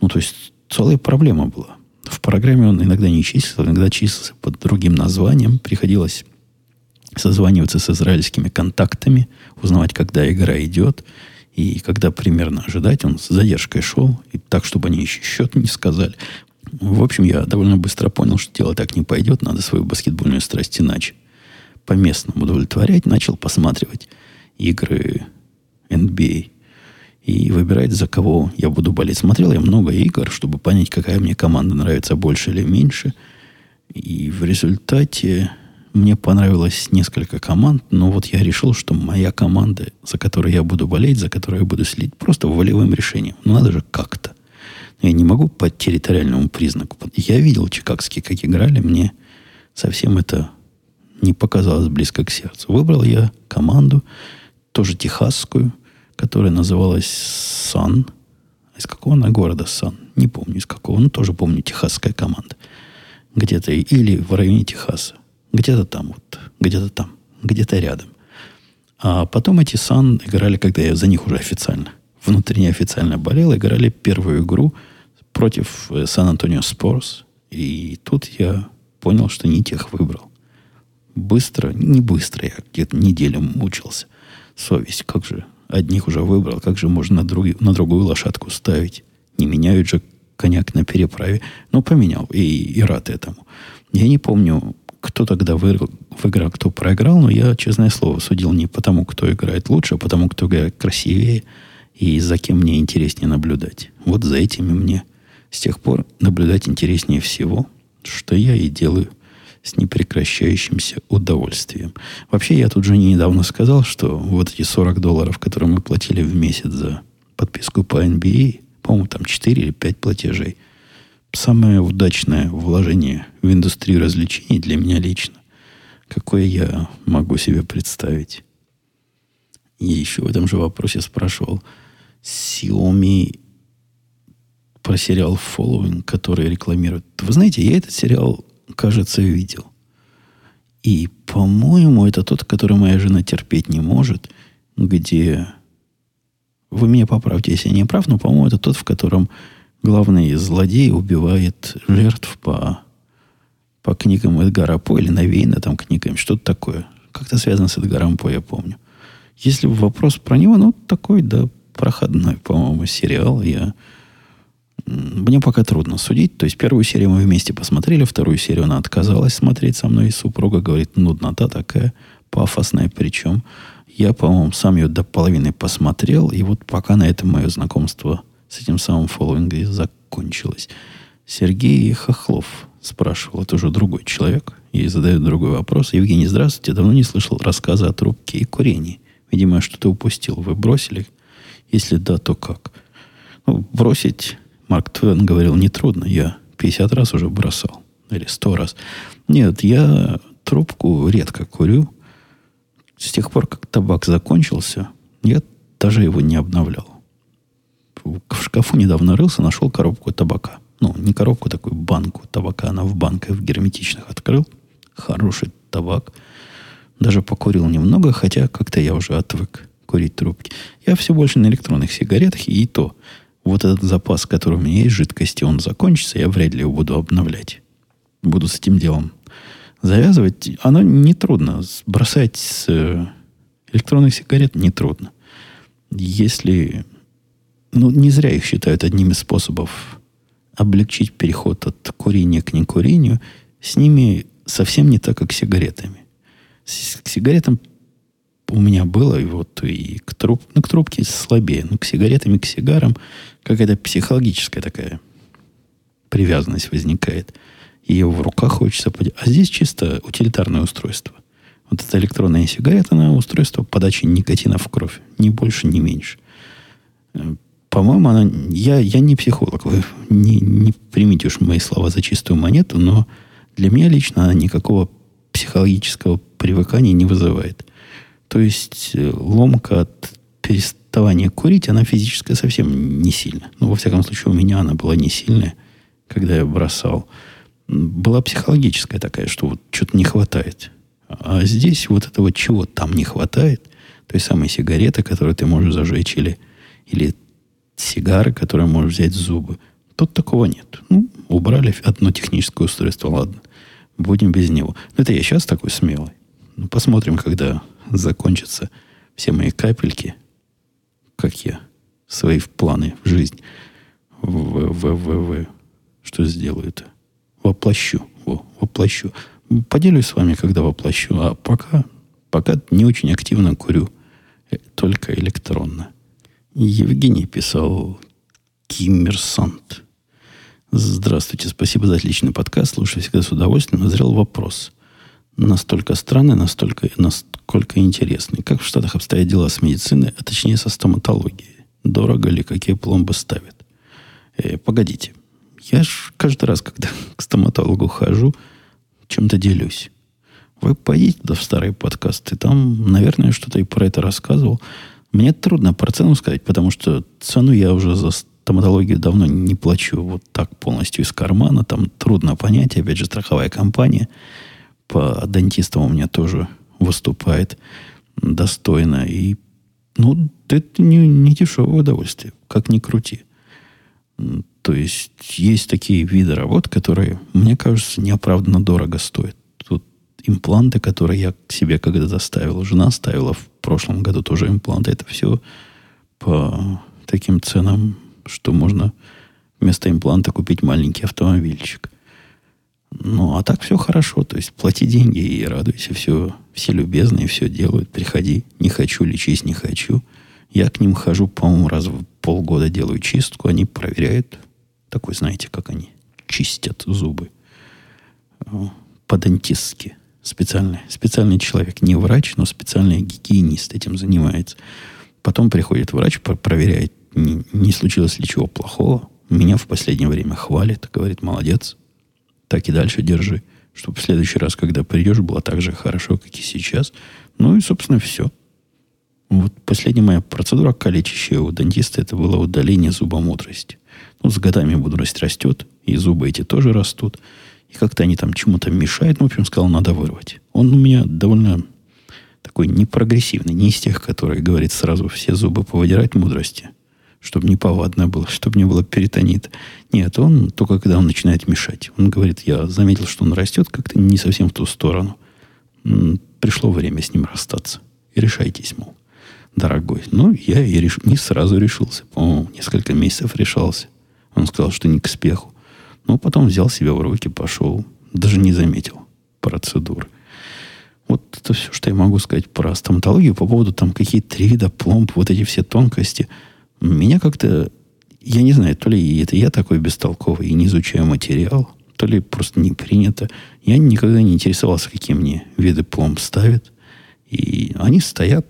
Ну, то есть целая проблема была. В программе он иногда не числился, иногда числился под другим названием. Приходилось созваниваться с израильскими контактами, узнавать, когда игра идет, и когда примерно ожидать. Он с задержкой шел, и так, чтобы они еще счет не сказали. В общем, я довольно быстро понял, что дело так не пойдет, надо свою баскетбольную страсть иначе по местному удовлетворять. Начал посматривать игры NBA и выбирать, за кого я буду болеть. Смотрел я много игр, чтобы понять, какая мне команда нравится больше или меньше. И в результате мне понравилось несколько команд, но вот я решил, что моя команда, за которую я буду болеть, за которую я буду следить, просто волевым решением. Ну, надо же как-то. Я не могу по территориальному признаку. Я видел чикагские, как играли, мне совсем это не показалось близко к сердцу. Выбрал я команду, тоже техасскую – которая называлась Сан. Из какого она города Сан? Не помню из какого. Но тоже помню техасская команда. Где-то или в районе Техаса. Где-то там вот. Где-то там. Где-то рядом. А потом эти Сан играли, когда я за них уже официально, внутренне официально болел, играли первую игру против э, Сан-Антонио Спорс. И тут я понял, что не тех выбрал. Быстро, не быстро, я где-то неделю мучился. Совесть, как же Одних уже выбрал, как же можно на, друг, на другую лошадку ставить? Не меняют же коньяк на переправе. Ну, поменял, и, и рад этому. Я не помню, кто тогда выиграл, выиграл, кто проиграл, но я, честное слово, судил не потому, кто играет лучше, а потому, кто играет красивее и за кем мне интереснее наблюдать. Вот за этими мне с тех пор наблюдать интереснее всего, что я и делаю – с непрекращающимся удовольствием. Вообще, я тут же недавно сказал, что вот эти 40 долларов, которые мы платили в месяц за подписку по NBA, по-моему, там 4 или 5 платежей, самое удачное вложение в индустрию развлечений для меня лично, какое я могу себе представить. И еще в этом же вопросе спрашивал Xiaomi про сериал Following, который рекламирует. Вы знаете, я этот сериал кажется, видел. И, по-моему, это тот, который моя жена терпеть не может, где вы меня поправьте, если я не прав, но, по-моему, это тот, в котором главный злодей убивает жертв по, по книгам Эдгара По или навеяно там книгами, что-то такое. Как-то связано с Эдгаром По, я помню. Если вопрос про него, ну, такой, да, проходной, по-моему, сериал. Я... Мне пока трудно судить. То есть первую серию мы вместе посмотрели, вторую серию она отказалась смотреть со мной. И супруга говорит, нуднота такая, пафосная причем. Я, по-моему, сам ее до половины посмотрел. И вот пока на этом мое знакомство с этим самым фолловингом закончилось. Сергей Хохлов спрашивал, это уже другой человек, и задает другой вопрос. Евгений, здравствуйте. Давно не слышал рассказа о трубке и курении. Видимо, что-то упустил. Вы бросили? Если да, то как? Ну, бросить, Марк Твен говорил, нетрудно. Я 50 раз уже бросал. Или 100 раз. Нет, я трубку редко курю. С тех пор, как табак закончился, я даже его не обновлял. В шкафу недавно рылся, нашел коробку табака. Ну, не коробку, такую банку табака. Она в банках в герметичных открыл. Хороший табак. Даже покурил немного, хотя как-то я уже отвык курить трубки. Я все больше на электронных сигаретах, и то вот этот запас, который у меня есть жидкости, он закончится, я вряд ли его буду обновлять. Буду с этим делом завязывать. Оно нетрудно. Бросать с э, электронных сигарет нетрудно. Если... Ну, не зря их считают одним из способов облегчить переход от курения к некурению. С ними совсем не так, как с сигаретами. С, к сигаретам у меня было, и вот и к, труб, ну, к трубке слабее, но к сигаретам и к сигарам какая-то психологическая такая привязанность возникает. Ее в руках хочется подержать. А здесь чисто утилитарное устройство. Вот эта электронная сигарета, она устройство подачи никотина в кровь. Ни больше, ни меньше. По-моему, она... Я, я не психолог. Вы не, не примите уж мои слова за чистую монету, но для меня лично она никакого психологического привыкания не вызывает. То есть э, ломка от переставания курить, она физическая совсем не сильная. Ну, во всяком случае, у меня она была не сильная, когда я бросал. Была психологическая такая, что вот что-то не хватает. А здесь вот этого чего там не хватает, той самой сигареты, которую ты можешь зажечь, или, или сигары, которые можешь взять в зубы. Тут такого нет. Ну, убрали одно техническое устройство, ладно. Будем без него. Но это я сейчас такой смелый. Ну, посмотрим, когда закончатся все мои капельки, как я свои планы в жизнь в, в, в, в, что сделаю-то? Воплощу. Во, воплощу. Поделюсь с вами, когда воплощу. А пока, пока не очень активно курю. Э, только электронно. Евгений писал Киммерсант. Здравствуйте, спасибо за отличный подкаст. Слушаю всегда с удовольствием. Назрел вопрос. Настолько странный, настолько, насколько интересный. Как в Штатах обстоят дела с медициной, а точнее со стоматологией? Дорого ли, какие пломбы ставят? Э, погодите. Я ж каждый раз, когда [laughs] к стоматологу хожу, чем-то делюсь. Вы пойдите туда в старые подкасты, там, наверное, что-то и про это рассказывал. Мне трудно про цену сказать, потому что цену я уже за стоматологию давно не плачу вот так полностью из кармана. Там трудно понять. Опять же, страховая компания по дантистам у меня тоже выступает достойно. И, ну, это не, не дешевое удовольствие, как ни крути. То есть, есть такие виды работ, которые, мне кажется, неоправданно дорого стоят. Тут импланты, которые я себе когда-то ставил, жена ставила в прошлом году тоже импланты. Это все по таким ценам что можно вместо импланта купить маленький автомобильчик. Ну, а так все хорошо. То есть плати деньги и радуйся. Все, все любезные, все делают. Приходи. Не хочу, лечись, не хочу. Я к ним хожу, по-моему, раз в полгода делаю чистку. Они проверяют. Такой, знаете, как они чистят зубы. По-дантистски. Специальный, специальный человек. Не врач, но специальный гигиенист этим занимается. Потом приходит врач, проверяет не, не случилось ли чего плохого. Меня в последнее время хвалит, говорит, молодец. Так и дальше держи. Чтобы в следующий раз, когда придешь, было так же хорошо, как и сейчас. Ну и, собственно, все. Вот последняя моя процедура калечащая у дантиста, это было удаление зуба мудрости. Ну, с годами мудрость растет, и зубы эти тоже растут. И как-то они там чему-то мешают. Ну, в общем, сказал, надо вырвать. Он у меня довольно Такой непрогрессивный, не из тех, которые говорит сразу все зубы повыдирать мудрости, чтобы не повадно было, чтобы не было перитонита. Нет, он только когда он начинает мешать. Он говорит, я заметил, что он растет как-то не совсем в ту сторону. Пришло время с ним расстаться. И решайтесь, мол, дорогой. Ну, я и реш... не сразу решился. По-моему, несколько месяцев решался. Он сказал, что не к спеху. Но потом взял себя в руки, пошел. Даже не заметил процедуры. Вот это все, что я могу сказать про стоматологию по поводу там какие-то три вида пломб, вот эти все тонкости. Меня как-то, я не знаю, то ли это я такой бестолковый и не изучаю материал, то ли просто не принято. Я никогда не интересовался, какие мне виды пломб ставят. И они стоят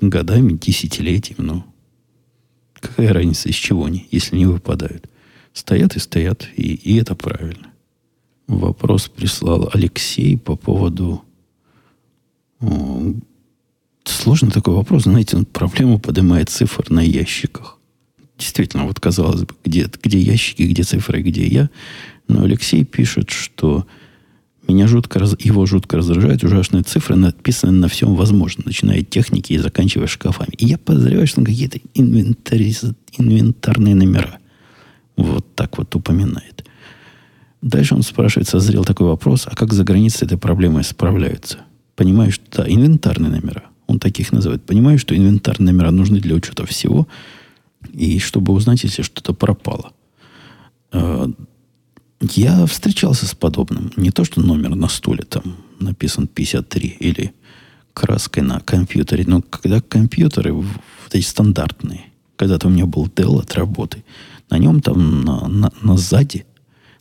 годами, десятилетиями. Ну, какая разница, из чего они, если не выпадают. Стоят и стоят, и, и это правильно. Вопрос прислал Алексей по поводу Сложный такой вопрос. Знаете, он проблему поднимает цифр на ящиках. Действительно, вот казалось бы, где, где ящики, где цифры, где я. Но Алексей пишет, что меня жутко, его жутко раздражают ужасные цифры, написанные на всем возможном, начиная от техники и заканчивая шкафами. И я подозреваю, что он какие-то инвентарные номера. Вот так вот упоминает. Дальше он спрашивает, созрел такой вопрос, а как за границей этой проблемой справляются? понимаю, что да, инвентарные номера, он таких называет, понимаю, что инвентарные номера нужны для учета всего, и чтобы узнать, если что-то пропало. Э, я встречался с подобным. Не то, что номер на стуле там написан 53 или краской на компьютере, но когда компьютеры, вот эти стандартные, когда-то у меня был Dell от работы, на нем там на, на, на сзади,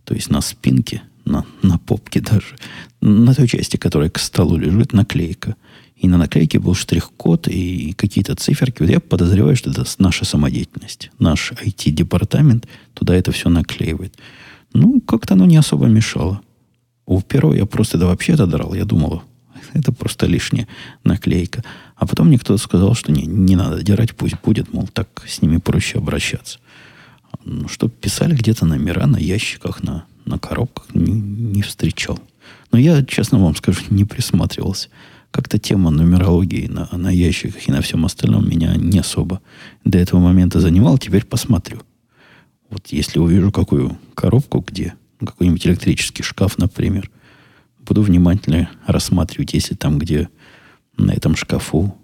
то есть на спинке на, на попке даже, на той части, которая к столу лежит, наклейка. И на наклейке был штрих-код и какие-то циферки. Вот я подозреваю, что это наша самодеятельность. Наш IT-департамент туда это все наклеивает. Ну, как-то оно не особо мешало. У первого я просто это вообще драл. Я думал, [laughs] это просто лишняя наклейка. А потом мне кто-то сказал, что не, не надо дирать, пусть будет, мол, так с ними проще обращаться. Чтобы писали где-то номера на ящиках, на, на коробках не, не встречал. Но я, честно вам скажу, [laughs] не присматривался. Как-то тема нумерологии на, на ящиках и на всем остальном меня не особо до этого момента занимала. Теперь посмотрю. Вот если увижу какую коробку, где какой-нибудь электрический шкаф, например, буду внимательно рассматривать, если там, где на этом шкафу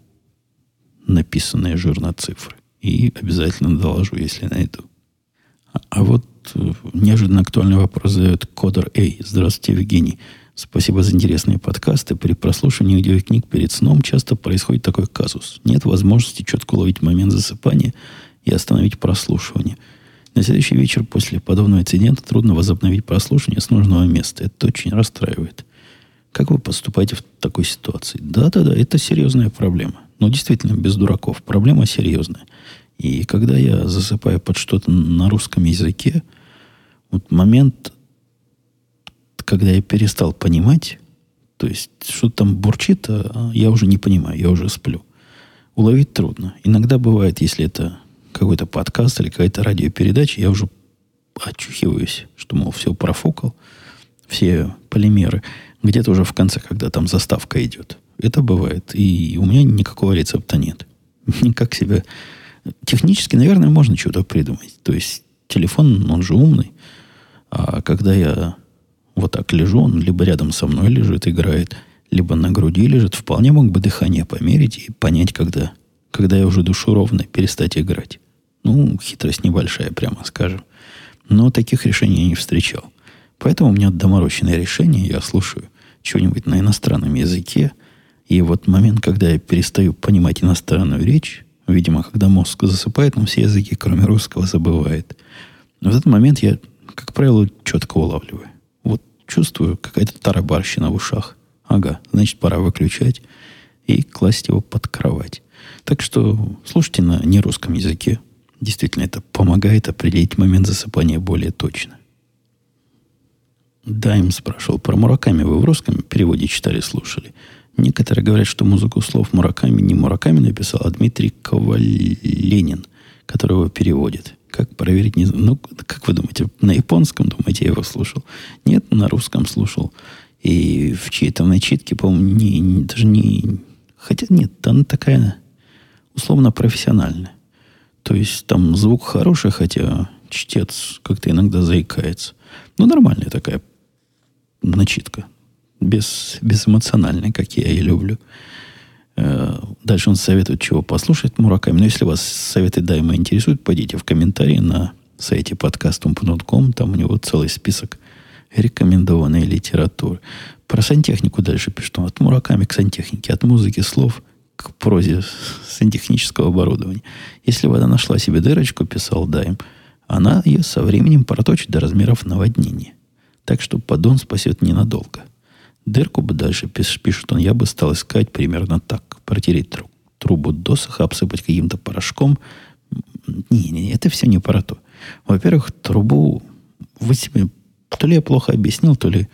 написанные жирно цифры. И обязательно доложу, если найду. А, вот Э, неожиданно актуальный вопрос задает Кодер Эй. Здравствуйте, Евгений. Спасибо за интересные подкасты. При прослушивании аудиокниг перед сном часто происходит такой казус. Нет возможности четко уловить момент засыпания и остановить прослушивание. На следующий вечер после подобного инцидента трудно возобновить прослушивание с нужного места. Это очень расстраивает. Как вы поступаете в такой ситуации? Да-да-да, это серьезная проблема. Но действительно, без дураков. Проблема серьезная. И когда я засыпаю под что-то на русском языке, вот момент, когда я перестал понимать, то есть что там бурчит, а я уже не понимаю, я уже сплю. Уловить трудно. Иногда бывает, если это какой-то подкаст или какая-то радиопередача, я уже очухиваюсь, что, мол, все профукал, все полимеры. Где-то уже в конце, когда там заставка идет. Это бывает. И у меня никакого рецепта нет. [laughs] Никак себя Технически, наверное, можно что-то придумать. То есть телефон, он же умный. А когда я вот так лежу, он либо рядом со мной лежит, играет, либо на груди лежит, вполне мог бы дыхание померить и понять, когда, когда я уже душу ровно, перестать играть. Ну, хитрость небольшая, прямо скажем. Но таких решений я не встречал. Поэтому у меня доморощенное решение, я слушаю что-нибудь на иностранном языке, и вот момент, когда я перестаю понимать иностранную речь, Видимо, когда мозг засыпает, он все языки, кроме русского, забывает. Но в этот момент я, как правило, четко улавливаю. Вот чувствую какая-то тарабарщина в ушах. Ага, значит, пора выключать и класть его под кровать. Так что слушайте на нерусском языке. Действительно, это помогает определить момент засыпания более точно. Дайм спрашивал про Мураками. Вы в русском переводе читали, слушали? Некоторые говорят, что музыку слов Мураками не Мураками написал, а Дмитрий Коваленин, который его переводит. Как проверить? Не знаю. Ну, как вы думаете, на японском, думаете, я его слушал? Нет, на русском слушал. И в чьей-то начитке, по-моему, не, не, даже не Хотя нет, она такая условно профессиональная. То есть там звук хороший, хотя чтец как-то иногда заикается. Ну, нормальная такая начитка. Без, безэмоциональная, как я и люблю. Э, дальше он советует, чего послушать Мураками. Но если вас советы Дайма интересуют, пойдите в комментарии на сайте подкастом.ком. Там у него целый список рекомендованной литературы. Про сантехнику дальше пишет. От Мураками к сантехнике, от музыки слов к прозе сантехнического оборудования. Если вода нашла себе дырочку, писал Дайм, она ее со временем проточит до размеров наводнения. Так что поддон спасет ненадолго. Дырку бы дальше, пишет он, я бы стал искать примерно так. Протереть труб, трубу досуха, обсыпать каким-то порошком. Не-не, это все не про то. Во-первых, трубу вы себе то ли я плохо объяснил, то ли,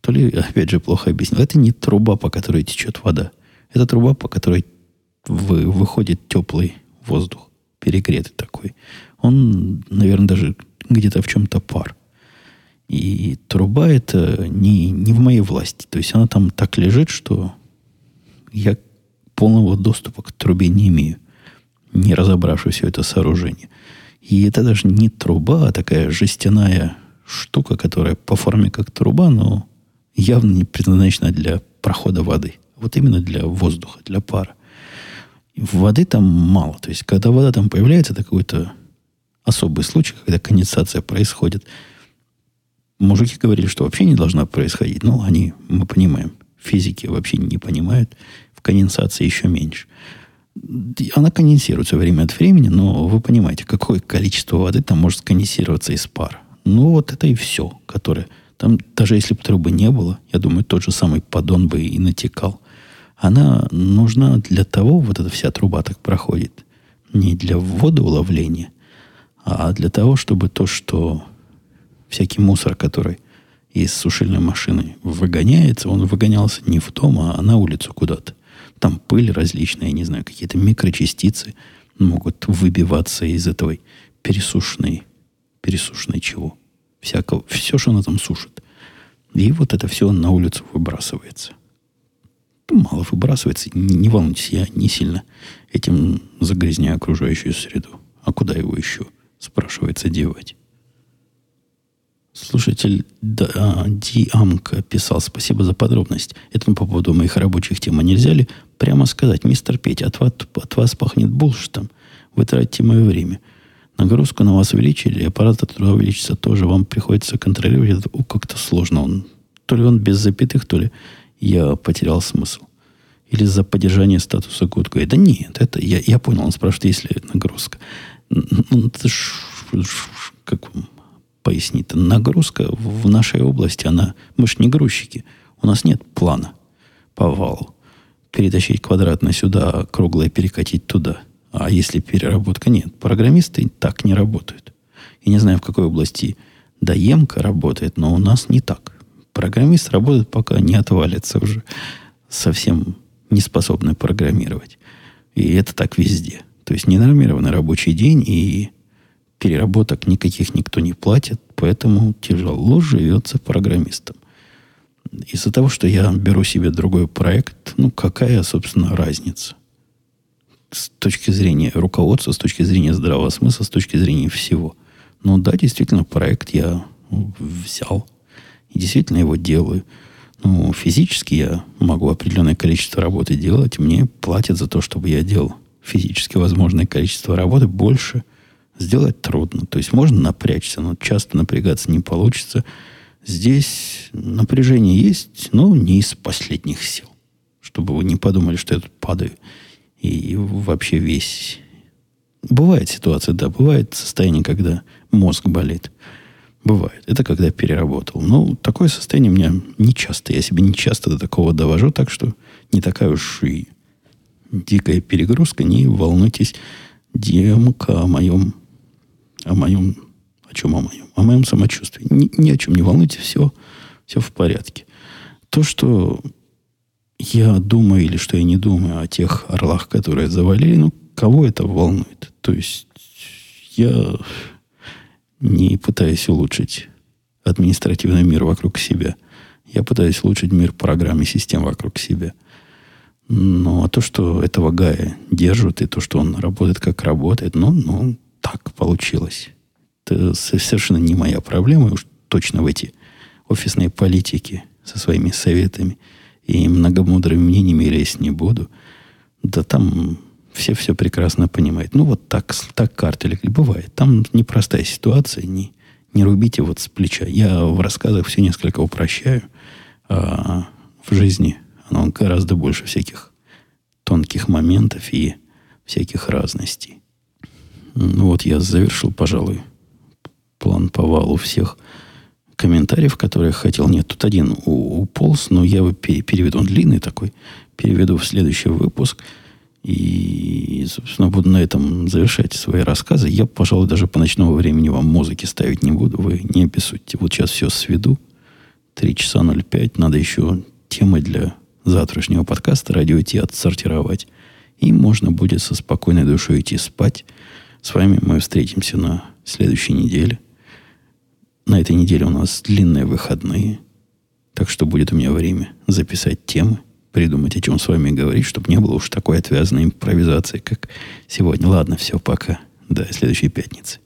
то ли, [laughs] опять же, плохо объяснил. Это не труба, по которой течет вода. Это труба, по которой вы, выходит теплый воздух, перегретый такой. Он, наверное, даже где-то в чем-то пар. И труба это не, не в моей власти. То есть она там так лежит, что я полного доступа к трубе не имею, не разобравшись все это сооружение. И это даже не труба, а такая жестяная штука, которая по форме как труба, но явно не предназначена для прохода воды. Вот именно для воздуха, для пара. Воды там мало. То есть, когда вода там появляется, это какой-то особый случай, когда конденсация происходит. Мужики говорили, что вообще не должна происходить. Ну, они, мы понимаем, физики вообще не понимают. В конденсации еще меньше. Она конденсируется время от времени, но вы понимаете, какое количество воды там может сконденсироваться из пара. Ну, вот это и все, которое... Там, даже если бы трубы не было, я думаю, тот же самый поддон бы и натекал. Она нужна для того, вот эта вся труба так проходит, не для водоуловления, а для того, чтобы то, что всякий мусор, который из сушильной машины выгоняется, он выгонялся не в дом, а на улицу куда-то. Там пыль различная, не знаю, какие-то микрочастицы могут выбиваться из этой пересушенной пересушенной чего. Всякого, все, что она там сушит. И вот это все на улицу выбрасывается. Ну, мало выбрасывается. Не, не волнуйтесь, я не сильно этим загрязняю окружающую среду. А куда его еще, спрашивается, девать? Слушатель да, Диамка писал, спасибо за подробность. Это по поводу моих рабочих тем. А нельзя прямо сказать, мистер Петя, от вас, от вас пахнет булшитом. Вы тратите мое время. Нагрузку на вас увеличили, аппарат от труда увеличится тоже. Вам приходится контролировать это. Как-то сложно. Он, то ли он без запятых, то ли я потерял смысл. Или за поддержание статуса good guy. Да нет, это я, я понял. Он спрашивает, есть ли нагрузка. Ну, это ж, как пояснить-то? Нагрузка в нашей области, она... Мы ж не грузчики. У нас нет плана по валу. Перетащить квадратно сюда, а круглое перекатить туда – а если переработка нет, программисты так не работают. Я не знаю, в какой области доемка работает, но у нас не так. Программист работает, пока не отвалится уже. Совсем не способны программировать. И это так везде. То есть ненормированный рабочий день и переработок никаких никто не платит, поэтому тяжело живется программистам. Из-за того, что я беру себе другой проект, ну какая, собственно, разница? с точки зрения руководства, с точки зрения здравого смысла, с точки зрения всего. Ну да, действительно, проект я взял и действительно его делаю. Ну, физически я могу определенное количество работы делать, мне платят за то, чтобы я делал физически возможное количество работы больше. Сделать трудно. То есть можно напрячься, но часто напрягаться не получится. Здесь напряжение есть, но не из последних сил. Чтобы вы не подумали, что я тут падаю и вообще весь... Бывает ситуация, да, бывает состояние, когда мозг болит. Бывает. Это когда переработал. Но такое состояние у меня не часто. Я себе не часто до такого довожу, так что не такая уж и дикая перегрузка. Не волнуйтесь, демка о моем, о моем, о чем о моем? О моем самочувствии. Ни, ни о чем не волнуйтесь, все, все в порядке. То, что я думаю или что я не думаю о тех орлах, которые завалили, ну, кого это волнует? То есть я не пытаюсь улучшить административный мир вокруг себя. Я пытаюсь улучшить мир программ и систем вокруг себя. Ну, а то, что этого Гая держат, и то, что он работает как работает, ну, ну, так получилось. Это совершенно не моя проблема, уж точно в эти офисные политики со своими советами и многомудрыми мнениями лезть не буду. Да там все все прекрасно понимают. Ну, вот так, так картель бывает. Там непростая ситуация, не, не рубите вот с плеча. Я в рассказах все несколько упрощаю, а в жизни оно гораздо больше всяких тонких моментов и всяких разностей. Ну вот я завершил, пожалуй, план по валу всех комментариев, которые я хотел. Нет, тут один уполз, но я его переведу. Он длинный такой. Переведу в следующий выпуск. И, собственно, буду на этом завершать свои рассказы. Я, пожалуй, даже по ночному времени вам музыки ставить не буду. Вы не обессудьте. Вот сейчас все сведу. 3 часа 05. Надо еще темы для завтрашнего подкаста радио идти отсортировать. И можно будет со спокойной душой идти спать. С вами мы встретимся на следующей неделе. На этой неделе у нас длинные выходные. Так что будет у меня время записать темы, придумать, о чем с вами говорить, чтобы не было уж такой отвязанной импровизации, как сегодня. Ладно, все, пока. До следующей пятницы.